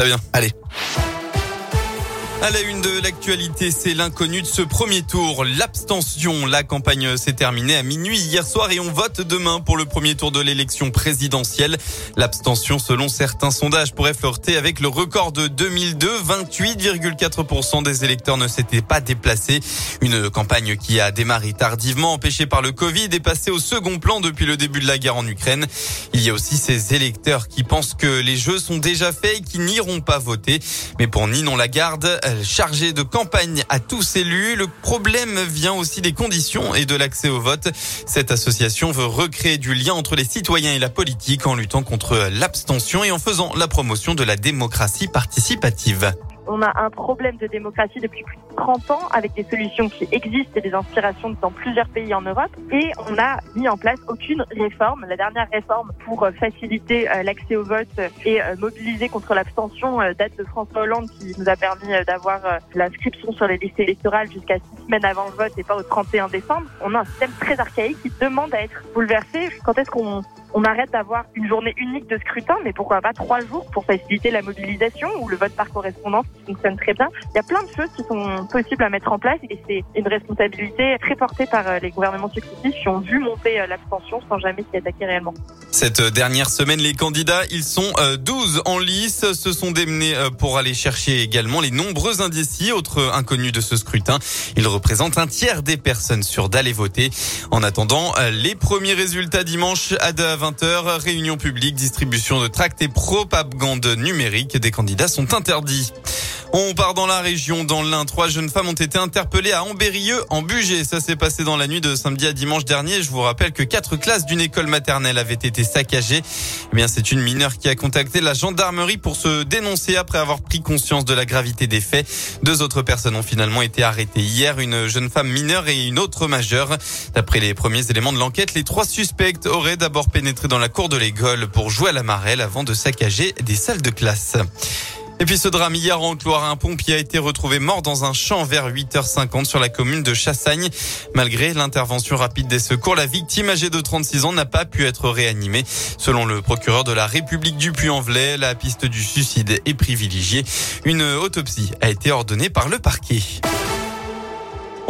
Très bien. Allez. À la une de l'actualité, c'est l'inconnu de ce premier tour, l'abstention. La campagne s'est terminée à minuit hier soir et on vote demain pour le premier tour de l'élection présidentielle. L'abstention, selon certains sondages, pourrait flirter avec le record de 2002. 28,4% des électeurs ne s'étaient pas déplacés. Une campagne qui a démarré tardivement, empêchée par le Covid, est passée au second plan depuis le début de la guerre en Ukraine. Il y a aussi ces électeurs qui pensent que les jeux sont déjà faits et qui n'iront pas voter. Mais pour Ninon Lagarde, chargé de campagne à tous élus. Le problème vient aussi des conditions et de l'accès au vote. Cette association veut recréer du lien entre les citoyens et la politique en luttant contre l'abstention et en faisant la promotion de la démocratie participative. On a un problème de démocratie depuis plus de 30 ans avec des solutions qui existent et des inspirations dans plusieurs pays en Europe. Et on n'a mis en place aucune réforme. La dernière réforme pour euh, faciliter euh, l'accès au vote et euh, mobiliser contre l'abstention date de François Hollande qui nous a permis d'avoir l'inscription sur les listes électorales jusqu'à six semaines avant le vote et pas au 31 décembre. On a un système très archaïque qui demande à être bouleversé. Quand est-ce qu'on on arrête d'avoir une journée unique de scrutin, mais pourquoi pas trois jours pour faciliter la mobilisation ou le vote par correspondance qui fonctionne très bien. Il y a plein de choses qui sont possibles à mettre en place et c'est une responsabilité très portée par euh, les gouvernements successifs qui ont vu monter euh, l'abstention sans jamais s'y attaquer réellement. Cette dernière semaine, les candidats, ils sont 12 euh, en lice, se sont démenés pour aller chercher également les nombreux indécis, autres inconnus de ce scrutin. Ils représentent un tiers des personnes sûres d'aller voter. En attendant, les premiers résultats dimanche à 20h, réunion publique, distribution de tracts et propagande numérique des candidats sont interdits. On part dans la région, dans l'Ain. Trois jeunes femmes ont été interpellées à Ambérieux, en Bugey. Ça s'est passé dans la nuit de samedi à dimanche dernier. Je vous rappelle que quatre classes d'une école maternelle avaient été saccagées. Eh bien, c'est une mineure qui a contacté la gendarmerie pour se dénoncer après avoir pris conscience de la gravité des faits. Deux autres personnes ont finalement été arrêtées hier, une jeune femme mineure et une autre majeure. D'après les premiers éléments de l'enquête, les trois suspects auraient d'abord pénétré dans la cour de l'école pour jouer à la marelle avant de saccager des salles de classe. Et puis ce drame hier en Loire, un pompier a été retrouvé mort dans un champ vers 8h50 sur la commune de Chassagne. Malgré l'intervention rapide des secours, la victime âgée de 36 ans n'a pas pu être réanimée. Selon le procureur de la République du Puy-en-Velay, la piste du suicide est privilégiée. Une autopsie a été ordonnée par le parquet.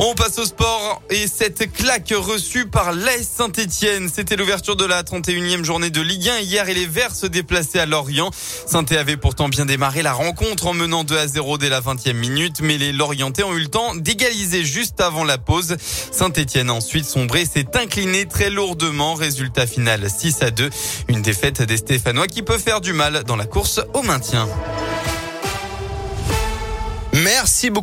On passe au sport et cette claque reçue par l'AS Saint-Etienne. C'était l'ouverture de la 31e journée de Ligue 1 hier et les Verts se déplaçaient à Lorient. saint avait pourtant bien démarré la rencontre en menant 2 à 0 dès la 20e minute, mais les Lorientais ont eu le temps d'égaliser juste avant la pause. Saint-Etienne ensuite sombré s'est incliné très lourdement. Résultat final 6 à 2. Une défaite des Stéphanois qui peut faire du mal dans la course au maintien. Merci beaucoup.